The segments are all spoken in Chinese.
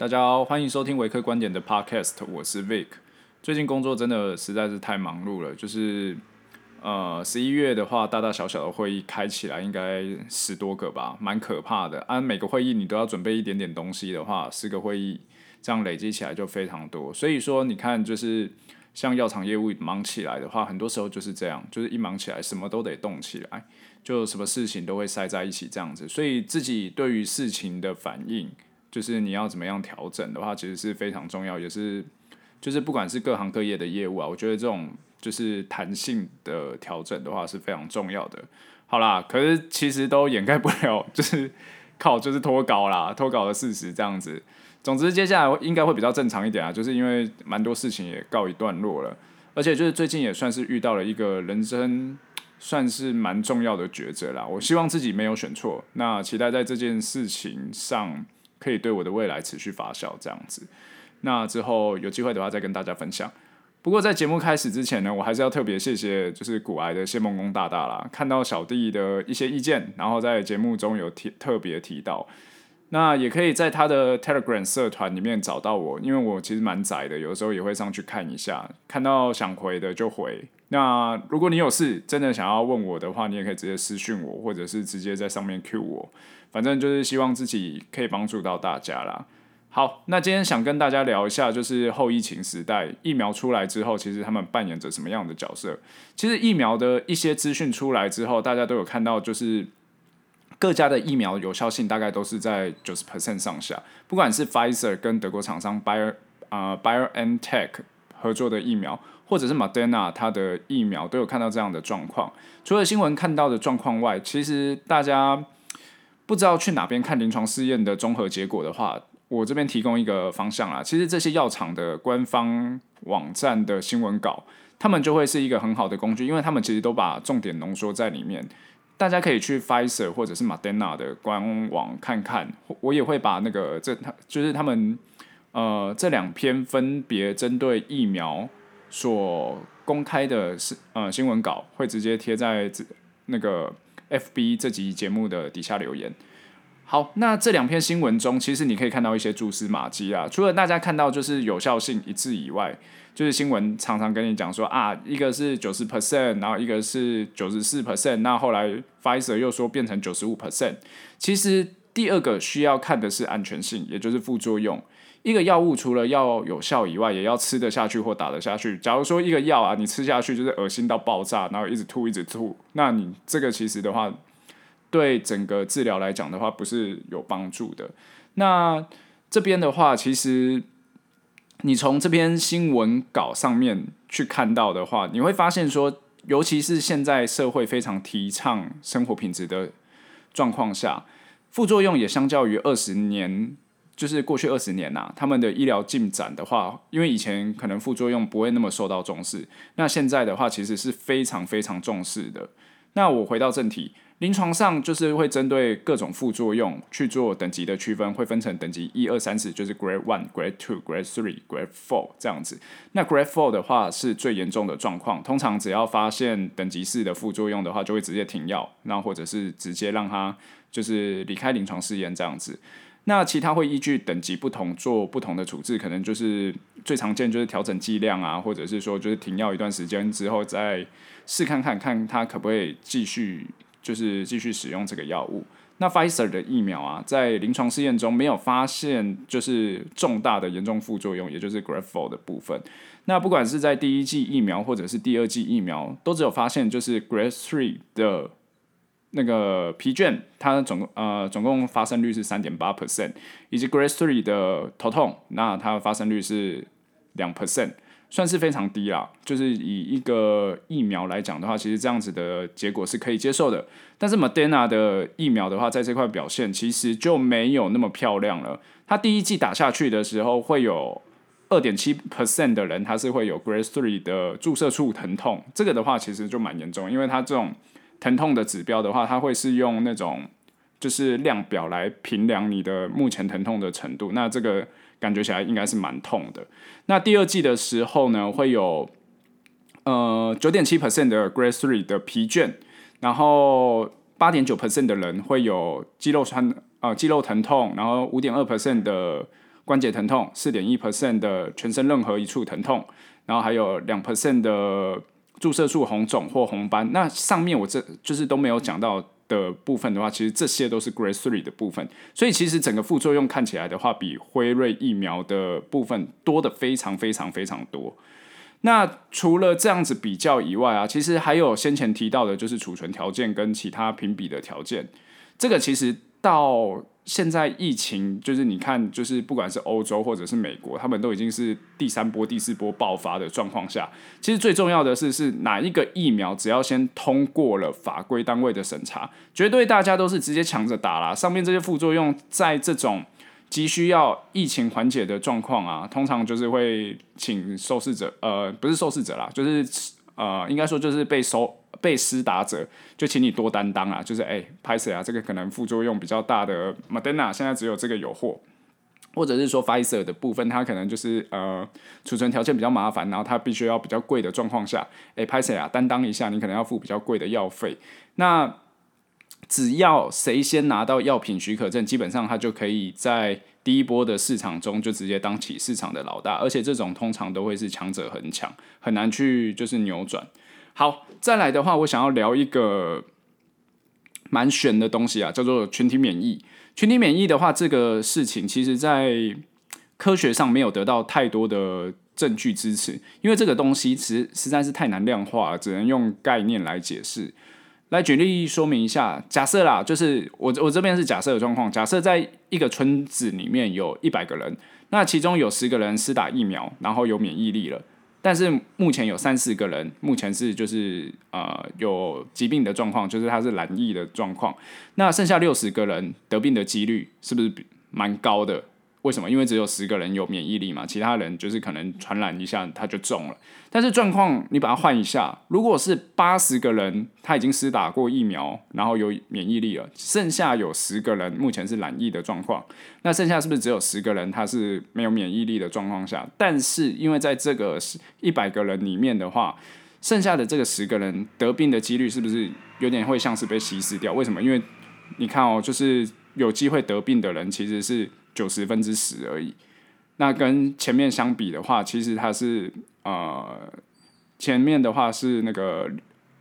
大家好，欢迎收听维克观点的 Podcast，我是 Vic。最近工作真的实在是太忙碌了，就是呃十一月的话，大大小小的会议开起来应该十多个吧，蛮可怕的。按、每个会议你都要准备一点点东西的话，十个会议这样累积起来就非常多。所以说你看，就是像药厂业务忙起来的话，很多时候就是这样，就是一忙起来什么都得动起来，就什么事情都会塞在一起这样子。所以自己对于事情的反应。就是你要怎么样调整的话，其实是非常重要，也是就是不管是各行各业的业务啊，我觉得这种就是弹性的调整的话是非常重要的。好啦，可是其实都掩盖不了，就是靠就是脱稿啦，脱稿的事实这样子。总之接下来应该会比较正常一点啊，就是因为蛮多事情也告一段落了，而且就是最近也算是遇到了一个人生算是蛮重要的抉择啦。我希望自己没有选错，那期待在这件事情上。可以对我的未来持续发酵这样子，那之后有机会的话再跟大家分享。不过在节目开始之前呢，我还是要特别谢谢就是股癌的谢梦工大大啦，看到小弟的一些意见，然后在节目中有提特别提到。那也可以在他的 Telegram 社团里面找到我，因为我其实蛮宅的，有时候也会上去看一下，看到想回的就回。那如果你有事真的想要问我的话，你也可以直接私讯我，或者是直接在上面 Q 我。反正就是希望自己可以帮助到大家啦。好，那今天想跟大家聊一下，就是后疫情时代疫苗出来之后，其实他们扮演着什么样的角色？其实疫苗的一些资讯出来之后，大家都有看到，就是各家的疫苗有效性大概都是在九十 percent 上下。不管是 Pfizer 跟德国厂商 Bio 啊、呃、BioNTech 合作的疫苗，或者是 Moderna 它的疫苗，都有看到这样的状况。除了新闻看到的状况外，其实大家。不知道去哪边看临床试验的综合结果的话，我这边提供一个方向啦。其实这些药厂的官方网站的新闻稿，他们就会是一个很好的工具，因为他们其实都把重点浓缩在里面。大家可以去 Pfizer 或者是 Moderna 的官网看看。我也会把那个这他就是他们呃这两篇分别针对疫苗所公开的是呃新闻稿，会直接贴在那个。FB 这集节目的底下留言。好，那这两篇新闻中，其实你可以看到一些蛛丝马迹啊。除了大家看到就是有效性一致以外，就是新闻常常跟你讲说啊，一个是九十 percent，然后一个是九十四 percent，那后来 Fiser 又说变成九十五 percent。其实第二个需要看的是安全性，也就是副作用。一个药物除了要有效以外，也要吃得下去或打得下去。假如说一个药啊，你吃下去就是恶心到爆炸，然后一直吐一直吐，那你这个其实的话，对整个治疗来讲的话，不是有帮助的。那这边的话，其实你从这篇新闻稿上面去看到的话，你会发现说，尤其是现在社会非常提倡生活品质的状况下，副作用也相较于二十年。就是过去二十年呐、他们的医疗进展的话，因为以前可能副作用不会那么受到重视，那现在的话其实是非常非常重视的。那我回到正题，临床上就是会针对各种副作用去做等级的区分，会分成等级一二三四，就是 Grade One、Grade Two、Grade Three、Grade Four 这样子。那 Grade Four 的话是最严重的状况，通常只要发现等级四的副作用的话，就会直接停药，那或者是直接让他就是离开临床试验这样子。那其他会依据等级不同做不同的处置，可能就是最常见就是调整剂量啊，或者是说就是停药一段时间之后再试看看看他可不可以继续就是继续使用这个药物。那 Pfizer 的疫苗啊，在临床试验中没有发现就是重大的严重副作用，也就是 Grade 4的部分。那不管是在第一剂疫苗或者是第二剂疫苗，都只有发现就是 Grade 3的。那个疲倦，它总共呃总共发生率是三点八 percent，以及 Grade Three 的头痛，那它发生率是两 percent，算是非常低啦。就是以一个疫苗来讲的话，其实这样子的结果是可以接受的。但是 Moderna 的疫苗的话，在这块表现其实就没有那么漂亮了。它第一剂打下去的时候，会有二点七 percent 的人，他是会有 Grade Three 的注射处疼痛，这个的话其实就蛮严重，因为它这种。疼痛的指标的话，它会是用那种就是量表来评量你的目前疼痛的程度。那这个感觉起来应该是蛮痛的。那第二季的时候呢，会有呃九点七 percent 的 Grade Three 的疲倦，然后八点九 percent 的人会有肌肉酸、呃、肌肉疼痛，然后五点二 percent 的关节疼痛，四点一 percent 的全身任何一处疼痛，然后还有两 percent 的注射处红肿或红斑。那上面我这就是都没有讲到的部分的话，其实这些都是 Grade Three 的部分。所以其实整个副作用看起来的话，比辉瑞疫苗的部分多的非常非常非常多。那除了这样子比较以外啊，其实还有先前提到的，就是储存条件跟其他评比的条件。这个其实到现在疫情，就是你看，就是不管是欧洲或者是美国，他们都已经是第三波、第四波爆发的状况下，其实最重要的是是哪一个疫苗，只要先通过了法规单位的审查，绝对大家都是直接抢着打啦。上面这些副作用，在这种急需要疫情缓解的状况啊，通常就是会请受试者，呃，不是受试者啦，就是呃，应该说就是被收。被施打者就请你多担当啊，就是哎，拍谁啊，这个可能副作用比较大的，Modena 现在只有这个有货，或者是说 Pfizer 的部分，它可能就是呃储存条件比较麻烦，然后它必须要比较贵的状况下，哎，拍谁啊，担当一下，你可能要付比较贵的药费。那只要谁先拿到药品许可证，基本上他就可以在第一波的市场中就直接当起市场的老大，而且这种通常都会是强者恒强，很难去就是扭转。好，再来的话，我想要聊一个蛮玄的东西啊，叫做群体免疫。群体免疫的话，这个事情其实在科学上没有得到太多的证据支持，因为这个东西实实在是太难量化，只能用概念来解释。来举例说明一下，假设啦，就是我我这边是假设的状况，假设在一个村子里面有一百个人，那其中有十个人施打疫苗，然后有免疫力了。但是目前有三四个人，目前是就是呃有疾病的状况，就是他是染疫的状况。那剩下六十个人得病的几率是不是蛮高的？为什么？因为只有十个人有免疫力嘛，其他人就是可能传染一下他就中了。但是状况你把它换一下，如果是八十个人他已经施打过疫苗，然后有免疫力了，剩下有十个人目前是染疫的状况，那剩下是不是只有十个人他是没有免疫力的状况下？但是因为在这个一百个人里面的话，剩下的这个十个人得病的几率是不是有点会像是被稀释掉？为什么？因为你看哦，就是有机会得病的人其实是。九十分之十而已，那跟前面相比的话，其实它是呃前面的话是那个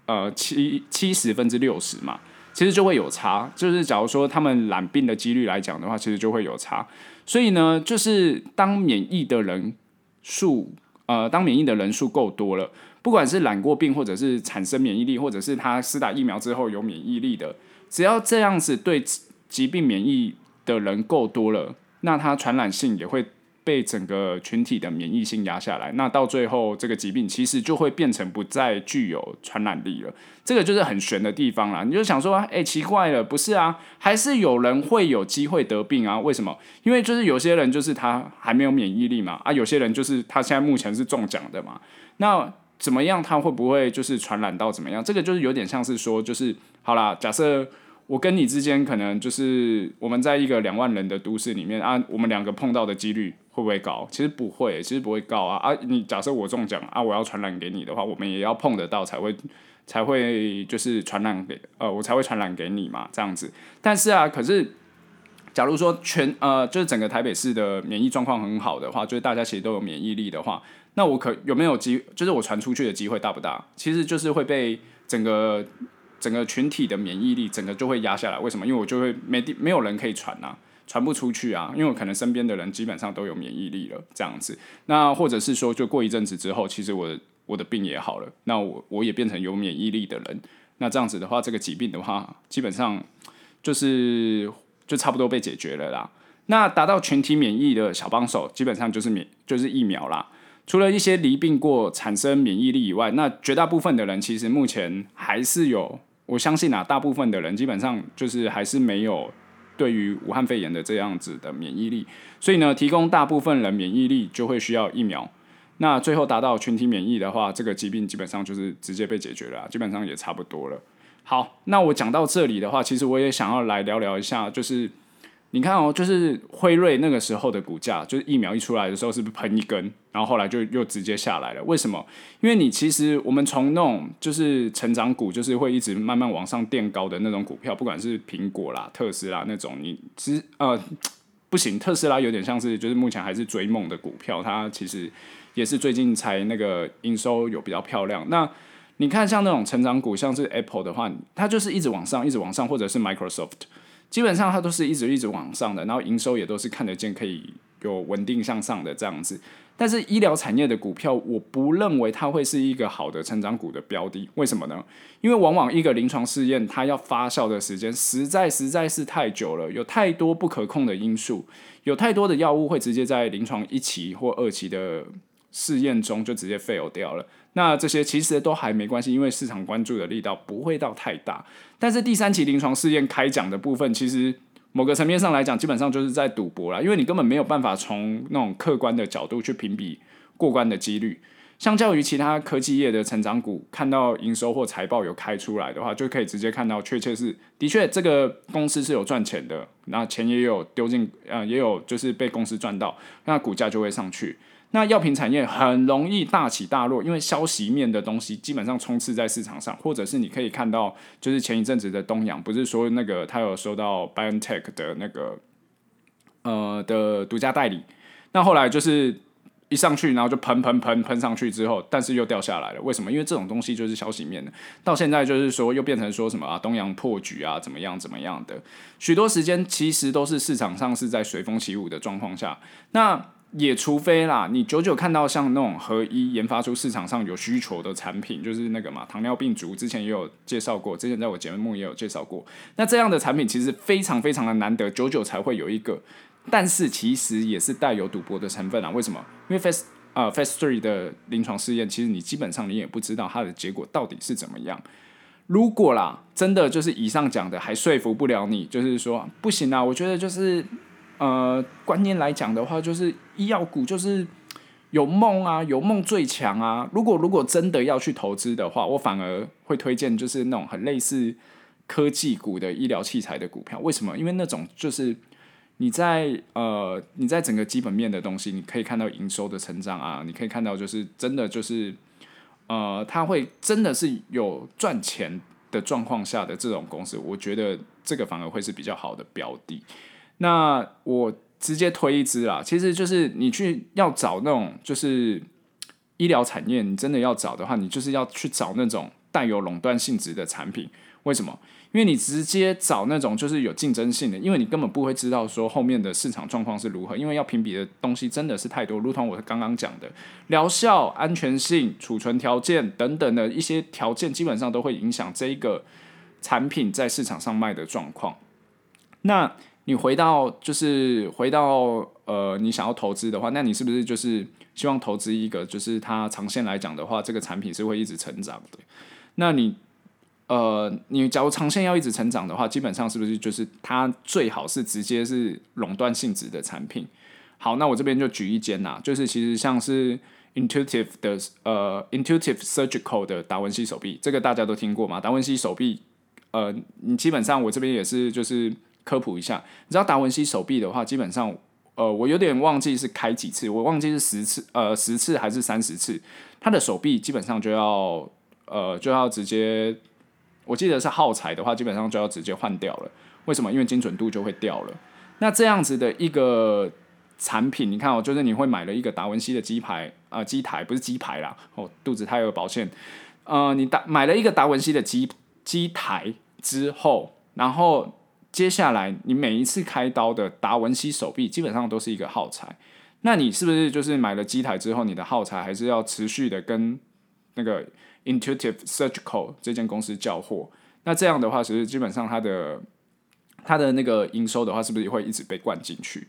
呃七七十分之六十嘛，其实就会有差。就是假如说他们染病的几率来讲的话，其实就会有差。所以呢，就是当免疫的人数呃当免疫的人数够多了，不管是染过病，或者是产生免疫力，或者是他施打疫苗之后有免疫力的，只要这样子对疾病免疫的人够多了，那它传染性也会被整个群体的免疫性压下来，那到最后这个疾病其实就会变成不再具有传染力了。这个就是很玄的地方啦。你就想说，哎、奇怪了，不是啊？还是有人会有机会得病啊？为什么？因为就是有些人就是他还没有免疫力嘛，啊，有些人就是他现在目前是中奖的嘛。那怎么样？他会不会就是传染到怎么样？这个就是有点像是说，就是好啦，假设。我跟你之间可能就是我们在一个两万人的都市里面啊，我们两个碰到的几率会不会高？其实不会，其实不会高啊啊！你假设我中奖啊，我要传染给你的话，我们也要碰得到才会才会就是传染给呃，我才会传染给你嘛，这样子。但是啊，可是假如说全呃就是整个台北市的免疫状况很好的话，就是大家其实都有免疫力的话，那我可有没有机就是我传出去的机会大不大？其实就是会被整个。整个群体的免疫力，整个就会压下来。为什么？因为我就会没地，没有人可以传啊，传不出去啊。因为我可能身边的人基本上都有免疫力了，这样子。那或者是说，就过一阵子之后，其实我我的病也好了，那我我也变成有免疫力的人。那这样子的话，这个疾病的话，基本上就是就差不多被解决了啦。那达到群体免疫的小帮手，基本上就是免就是疫苗啦。除了一些离病过产生免疫力以外，那绝大部分的人其实目前还是有。我相信啊，大部分的人基本上就是还是没有对于武汉肺炎的这样子的免疫力，所以呢，提供大部分人免疫力就会需要疫苗。那最后达到群体免疫的话，这个疾病基本上就是直接被解决了，基本上也差不多了。好，那我讲到这里的话，其实我也想要来聊聊一下，就是。你看哦，就是辉瑞那个时候的股价，就是疫苗一出来的时候，是不是喷一根，然后后来就又直接下来了？为什么？因为你其实我们从那种就是成长股，就是会一直慢慢往上垫高的那种股票，不管是苹果啦、特斯拉那种，你其实呃不行，特斯拉有点像是就是目前还是追梦的股票，它其实也是最近才那个营收有比较漂亮。那你看像那种成长股，像是 Apple 的话，它就是一直往上，一直往上，或者是 Microsoft，基本上它都是一直一直往上的，然后营收也都是看得见，可以有稳定向上的这样子。但是医疗产业的股票，我不认为它会是一个好的成长股的标的。为什么呢？因为往往一个临床试验，它要发酵的时间实在实在是太久了，有太多不可控的因素，有太多的药物会直接在临床一期或二期的试验中就直接 fail 掉了。那这些其实都还没关系，因为市场关注的力道不会到太大。但是第三期临床试验开奖的部分，其实。某个层面上来讲，基本上就是在赌博啦，因为你根本没有办法从那种客观的角度去评比过关的几率。相较于其他科技业的成长股，看到营收或财报有开出来的话，就可以直接看到，确切是的确这个公司是有赚钱的，那钱也有丢进，呃，也有就是被公司赚到，那股价就会上去。那药品产业很容易大起大落，因为消息面的东西基本上充斥在市场上，或者是你可以看到，就是前一阵子的东阳，不是说那个他有收到 BioNTech 的那个呃的独家代理，那后来就是一上去，然后就喷喷喷喷上去之后，但是又掉下来了，为什么？因为这种东西就是消息面的，到现在就是说又变成说什么啊东阳破局啊怎么样怎么样的，许多时间其实都是市场上是在随风起舞的状况下，那。也除非啦，你久久看到像那种合一研发出市场上有需求的产品，就是那个嘛，糖尿病足，之前也有介绍过，之前在我节目也有介绍过。那这样的产品其实非常非常的难得，久久才会有一个，但是其实也是带有赌博的成分啊。为什么？因为 Phase 啊、呃、Phase Three 的临床试验，其实你基本上你也不知道它的结果到底是怎么样。如果啦，真的就是以上讲的还说服不了你，就是说不行啊，我觉得就是。呃，观念来讲的话，就是医药股就是有梦啊，有梦最强啊。如果如果真的要去投资的话，我反而会推荐就是那种很类似科技股的医疗器材的股票。为什么？因为那种就是你在呃你在整个基本面的东西，你可以看到营收的成长啊，你可以看到就是真的就是呃，它会真的是有赚钱的状况下的这种公司，我觉得这个反而会是比较好的标的。那我直接推一支啦，其实就是你去要找那种就是医疗产业，你真的要找的话，你就是要去找那种带有垄断性质的产品。为什么？因为你直接找那种就是有竞争性的，因为你根本不会知道说后面的市场状况是如何，因为要评比的东西真的是太多，如同我刚刚讲的疗效、安全性、储存条件等等的一些条件，基本上都会影响这一个产品在市场上卖的状况。那你回到就是回到呃，你想要投资的话，那你是不是就是希望投资一个就是它长线来讲的话，这个产品是会一直成长的？那你呃，你假如长线要一直成长的话，基本上是不是就是它最好是直接是垄断性质的产品？好，那我这边就举一间呐，就是其实像是 Intuitive 的呃 Intuitive Surgical 的达文西手臂，这个大家都听过吗？达文西手臂，呃，你基本上我这边也是就是。科普一下，你知道达文西手臂的话，基本上，呃，我有点忘记是开几次，我忘记是十次，呃，十次还是三十次，他的手臂基本上就要，呃，就要直接，我记得是耗材的话，基本上就要直接换掉了。为什么？因为精准度就会掉了。那这样子的一个产品，你看哦，就是你会买了一个达文西的机牌，呃，机台不是鸡排啦，哦，肚子太有保险，呃，你达买了一个达文西的机机台之后，然后。接下来，你每一次开刀的达文西手臂基本上都是一个耗材，那你是不是就是买了机台之后，你的耗材还是要持续的跟那个 Intuitive Surgical 这间公司交货？那这样的话，其实基本上它的它的那个营收的话，是不是也会一直被灌进去？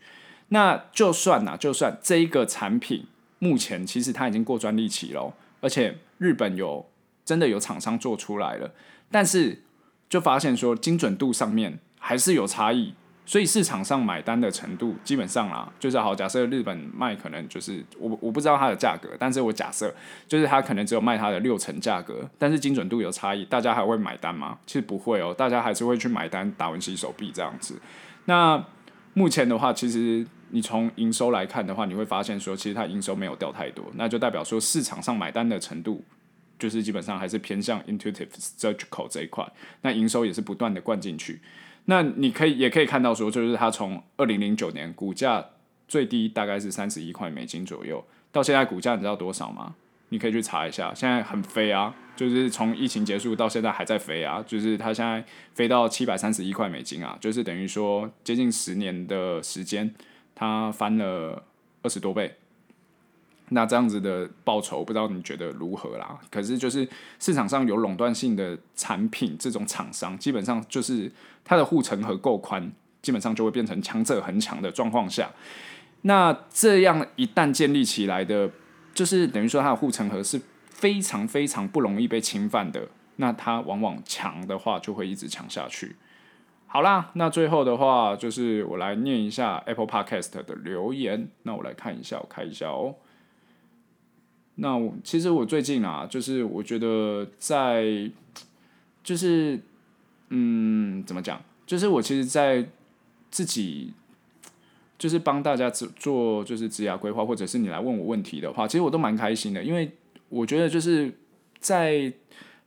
那就算呐，就算这一个产品目前其实它已经过专利期了，而且日本有真的有厂商做出来了，但是就发现说精准度上面。还是有差异，所以市场上买单的程度基本上啦，就是好。假设日本卖可能就是我我不知道它的价格，但是我假设就是它可能只有卖它的六成价格，但是精准度有差异，大家还会买单吗？其实不会哦，大家还是会去买单达文西手臂这样子。那目前的话，其实你从营收来看的话，你会发现说，其实它营收没有掉太多，那就代表说市场上买单的程度就是基本上还是偏向 Intuitive Surgical 这一块，那营收也是不断的灌进去。那你可以也可以看到说，就是它从二零零九年股价最低大概是三十一块美金左右，到现在股价你知道多少吗？你可以去查一下，现在很飞啊，就是从疫情结束到现在还在飞啊，就是它现在飞到七百三十一块美金啊，就是等于说接近十年的时间，它翻了二十多倍。那这样子的报酬，不知道你觉得如何啦？可是就是市场上有垄断性的产品，这种厂商基本上就是它的护城河够宽，基本上就会变成强者恒强的状况下，那这样一旦建立起来的。就是等于说，它的护城河是非常非常不容易被侵犯的。那它往往强的话，就会一直强下去。好啦，那最后的话，就是我来念一下 Apple Podcast 的留言。那我来看一下，我看一下哦。那我其实我最近啊，就是我觉得在，就是嗯，怎么讲？就是我其实，在自己。就是帮大家做做就是职涯规划，或者是你来问我问题的话，其实我都蛮开心的，因为我觉得就是在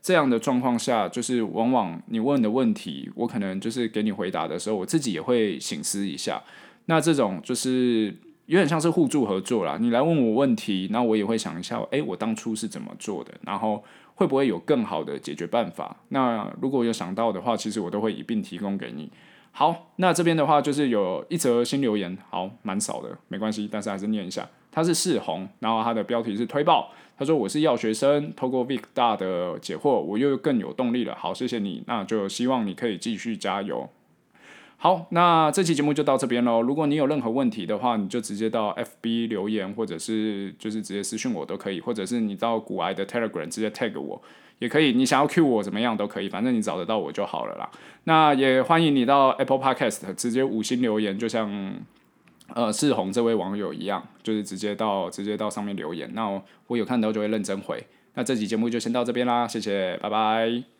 这样的状况下，就是往往你问的问题，我可能就是给你回答的时候，我自己也会醒思一下。那这种就是有点像是互助合作啦。你来问我问题，那我也会想一下，诶，我当初是怎么做的，然后会不会有更好的解决办法？那如果有想到的话，其实我都会一并提供给你。好，那这边的话就是有一则新留言，好，蛮少的，没关系，但是还是念一下。他是世红，然后他的标题是推爆，他说我是药学生，透过 Vic 大的解惑，我又更有动力了。好，谢谢你，那就希望你可以继续加油。好，那这期节目就到这边喽。如果你有任何问题的话，你就直接到 FB 留言，或者是就是直接私讯我都可以，或者是你到古埃的 Telegram 直接 tag 我。也可以，你想要 cue 我怎么样都可以，反正你找得到我就好了啦。那也欢迎你到 Apple Podcast 直接五星留言，就像呃世红这位网友一样，就是直接到直接到上面留言。那我，我有看到就会认真回。那这期节目就先到这边啦，谢谢，拜拜。